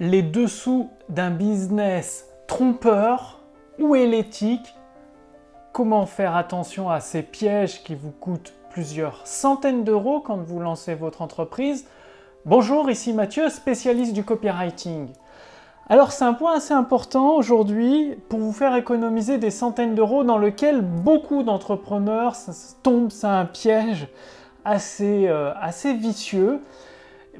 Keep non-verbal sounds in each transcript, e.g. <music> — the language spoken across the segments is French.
les dessous d'un business trompeur Où est l'éthique Comment faire attention à ces pièges qui vous coûtent plusieurs centaines d'euros quand vous lancez votre entreprise? Bonjour, ici Mathieu, spécialiste du copywriting. Alors c'est un point assez important aujourd'hui pour vous faire économiser des centaines d'euros dans lequel beaucoup d'entrepreneurs tombent, c'est un piège assez, euh, assez vicieux.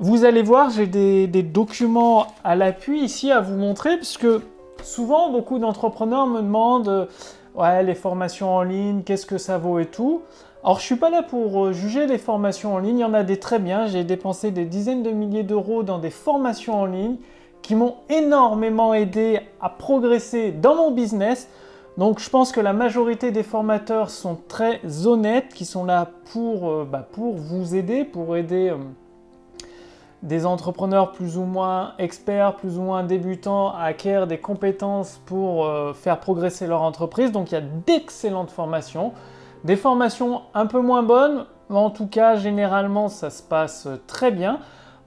Vous allez voir, j'ai des, documents à l'appui ici à vous montrer, puisque souvent beaucoup d'entrepreneurs me demandent euh, ouais, les formations en ligne, qu'est-ce que ça vaut et tout. Alors je suis pas là pour euh, juger les formations en ligne, il y en a des très bien, j'ai dépensé des dizaines de milliers d'euros dans des formations en ligne qui m'ont énormément aidé à progresser dans mon business. Donc je pense que la majorité des formateurs sont très honnêtes, qui sont là pour, euh, bah, pour vous aider, pour aider des entrepreneurs plus ou moins experts, plus ou moins débutants acquérir des compétences pour euh, faire progresser leur entreprise. Donc il y a d'excellentes formations. Des formations un peu moins bonnes, mais en tout cas généralement ça se passe très bien.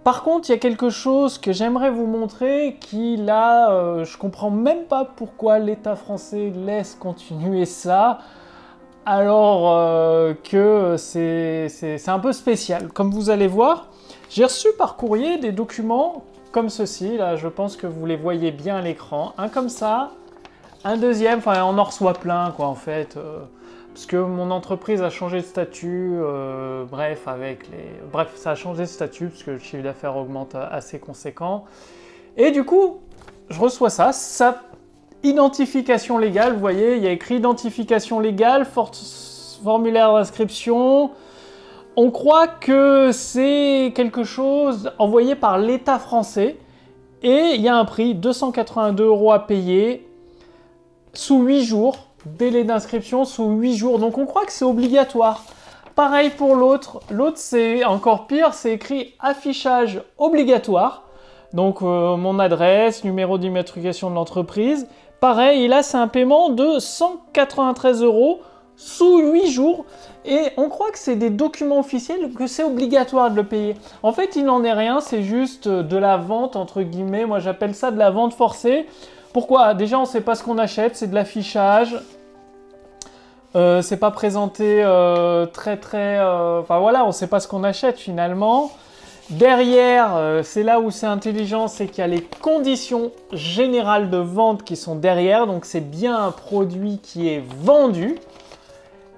Par contre, il y a quelque chose que j'aimerais vous montrer qui là, euh, je comprends même pas pourquoi l'État français laisse continuer ça alors euh, que c'est un peu spécial. Comme vous allez voir, j'ai reçu par courrier des documents comme ceci, là je pense que vous les voyez bien à l'écran. Un comme ça, un deuxième, enfin on en reçoit plein quoi en fait. Euh, parce que mon entreprise a changé de statut, euh, bref, avec les... Bref, ça a changé de statut parce que le chiffre d'affaires augmente assez conséquent. Et du coup, je reçois ça, ça identification légale, vous voyez, il y a écrit identification légale, formulaire d'inscription, on croit que c'est quelque chose envoyé par l'État français et il y a un prix 282 euros à payer sous 8 jours, délai d'inscription sous 8 jours. Donc on croit que c'est obligatoire. Pareil pour l'autre. L'autre c'est encore pire, c'est écrit affichage obligatoire. Donc euh, mon adresse, numéro d'immatriculation de l'entreprise. Pareil, et là c'est un paiement de 193 euros sous 8 jours et on croit que c'est des documents officiels, que c'est obligatoire de le payer. En fait, il n'en est rien, c'est juste de la vente, entre guillemets. Moi, j'appelle ça de la vente forcée. Pourquoi? Déjà, on ne sait pas ce qu'on achète, c'est de l'affichage. Euh, c'est pas présenté euh, très très... Euh, enfin voilà, on ne sait pas ce qu'on achète finalement. Derrière, c'est là où c'est intelligent, c'est qu'il y a les conditions générales de vente qui sont derrière. Donc c'est bien un produit qui est vendu.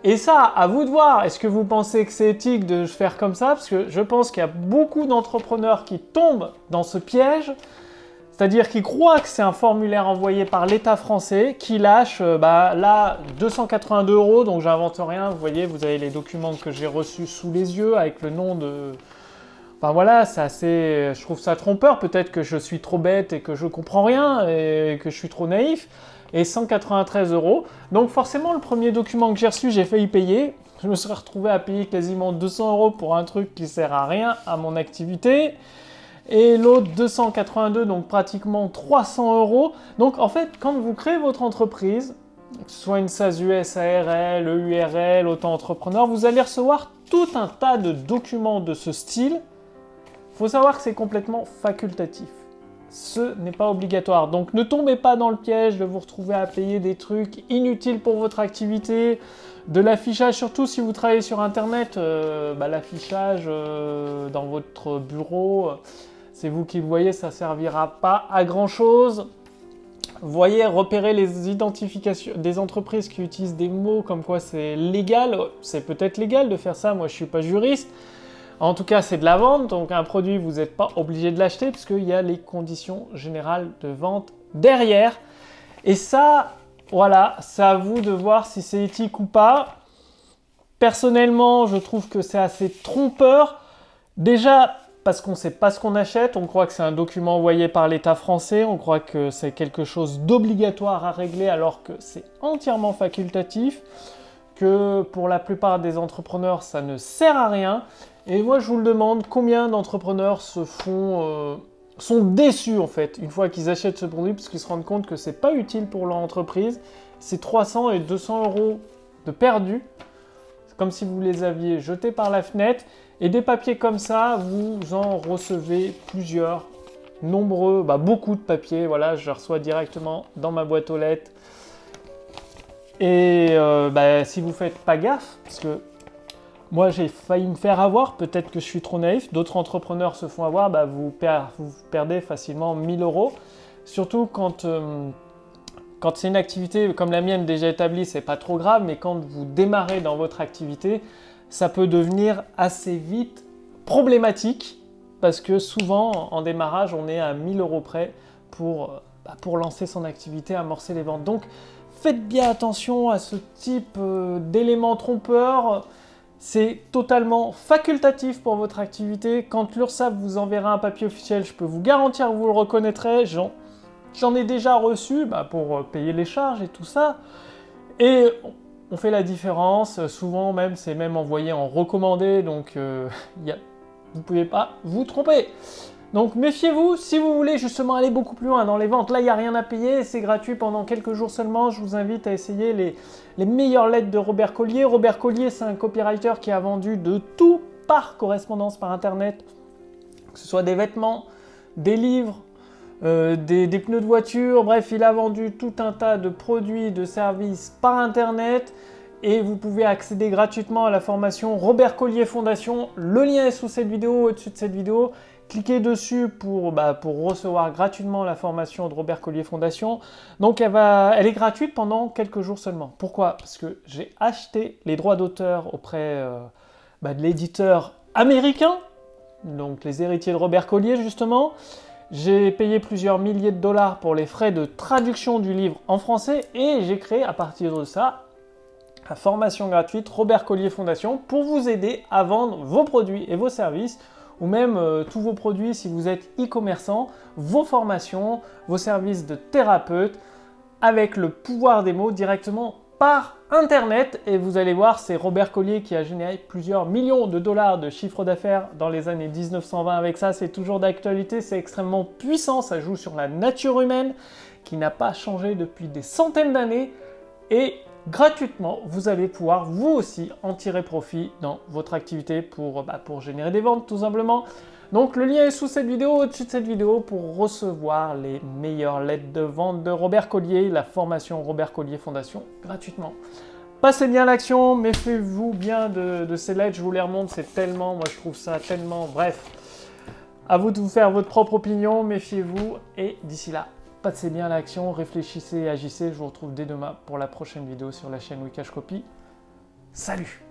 Et ça, à vous de voir. Est-ce que vous pensez que c'est éthique de faire comme ça? Parce que je pense qu'il y a beaucoup d'entrepreneurs qui tombent dans ce piège. C'est-à-dire qu'ils croient que c'est un formulaire envoyé par l'État français qui lâche, euh, bah, là, 282 euros, donc j'invente rien. Vous voyez, vous avez les documents que j'ai reçus sous les yeux avec le nom de. Enfin voilà, c'est assez. Je trouve ça trompeur. Peut-être que je suis trop bête et que je comprends rien et que je suis trop naïf et 193 euros. Donc forcément, le premier document que j'ai reçu, j'ai failli payer. Je me serais retrouvé à payer quasiment 200 euros pour un truc qui sert à rien à mon activité. Et l'autre 282, donc pratiquement 300 euros. Donc en fait, quand vous créez votre entreprise, que ce soit une SASU, SARL, EURL, auto-entrepreneur, vous allez recevoir tout un tas de documents de ce style. Il faut savoir que c'est complètement facultatif ce n'est pas obligatoire. Donc ne tombez pas dans le piège de vous retrouver à payer des trucs inutiles pour votre activité, de l'affichage, surtout si vous travaillez sur Internet, euh, bah, l'affichage euh, dans votre bureau, c'est vous qui le voyez, ça servira pas à grand chose. Voyez, repérer les identifications des entreprises qui utilisent des mots comme quoi c'est légal. C'est peut-être légal de faire ça, moi je suis pas juriste. En tout cas, c'est de la vente, donc un produit, vous n'êtes pas obligé de l'acheter puisqu'il y a les conditions générales de vente derrière. Et ça, voilà, c'est à vous de voir si c'est éthique ou pas. Personnellement, je trouve que c'est assez trompeur. Déjà, parce qu'on ne sait pas ce qu'on achète, on croit que c'est un document envoyé par l'État français, on croit que c'est quelque chose d'obligatoire à régler alors que c'est entièrement facultatif, que pour la plupart des entrepreneurs ça ne sert à rien et moi, je vous le demande, combien d'entrepreneurs se font, euh, sont déçus en fait une fois qu'ils achètent ce produit parce qu'ils se rendent compte que c'est pas utile pour leur entreprise. C'est 300 et 200 euros de perdu. C'est comme si vous les aviez jetés par la fenêtre. Et des papiers comme ça, vous en recevez plusieurs nombreux, bah, beaucoup de papiers. Voilà, je reçois directement dans ma boîte aux lettres. Et euh, bah, si vous faites pas gaffe, parce que moi j'ai failli me faire avoir, peut-être que je suis trop naïf, d'autres entrepreneurs se font avoir, bah, vous, perdez facilement 1000 euros. Surtout quand, euh, quand c'est une activité comme la mienne déjà établie, c'est pas trop grave, mais quand vous démarrez dans votre activité, ça peut devenir assez vite problématique parce que souvent en démarrage on est à 1000 euros près pour, bah, pour lancer son activité, amorcer les ventes. Donc faites bien attention à ce type euh, d'éléments trompeurs. C'est totalement facultatif pour votre activité. Quand l'URSSAF vous enverra un papier officiel, je peux vous garantir que vous le reconnaîtrez. J'en ai déjà reçu bah, pour euh, payer les charges et tout ça. Et on fait la différence. Souvent même, c'est même envoyé en recommandé. Donc <laughs> a vous ne pouvez pas vous tromper. Donc méfiez-vous, si vous voulez justement aller beaucoup plus loin dans les ventes, là il n'y a rien à payer, c'est gratuit pendant quelques jours seulement, je vous invite à essayer les, meilleures lettres de Robert Collier. Robert Collier c'est un copywriter qui a vendu de tout par correspondance par internet, que ce soit des vêtements, des livres, euh, des, des, pneus de voiture, bref il a vendu tout un tas de produits, de services par internet et vous pouvez accéder gratuitement à la formation Robert Collier Fondation. Le lien est sous cette vidéo, au-dessus de cette vidéo. Cliquez dessus pour, bah, pour recevoir gratuitement la formation de Robert Collier Fondation. Donc elle, va, elle est gratuite pendant quelques jours seulement. Pourquoi? Parce que j'ai acheté les droits d'auteur auprès euh, bah, de l'éditeur américain, donc les héritiers de Robert Collier justement. J'ai payé plusieurs milliers de dollars pour les frais de traduction du livre en français et j'ai créé à partir de ça la formation gratuite Robert Collier Fondation pour vous aider à vendre vos produits et vos services ou même euh, tous vos produits si vous êtes e-commerçant, vos formations, vos services de thérapeute avec le pouvoir des mots directement par Internet. Et vous allez voir, c'est Robert Collier qui a généré plusieurs millions de dollars de chiffre d'affaires dans les années 1920 avec ça. C'est toujours d'actualité, c'est extrêmement puissant, ça joue sur la nature humaine qui n'a pas changé depuis des centaines d'années. Et gratuitement, vous allez pouvoir vous aussi en tirer profit dans votre activité pour, bah, pour générer des ventes tout simplement. Donc le lien est sous cette vidéo, au-dessus de cette vidéo pour recevoir les meilleures lettres de vente de Robert Collier, la formation Robert Collier Fondation gratuitement. Passez bien l'action, méfiez-vous bien de, de, ces lettres, je vous les remonte, c'est tellement, moi je trouve ça tellement, bref. À vous de vous faire votre propre opinion, méfiez-vous et d'ici là, Passez bien à l'action, réfléchissez et agissez. Je vous retrouve dès demain pour la prochaine vidéo sur la chaîne Wikash Copy. Salut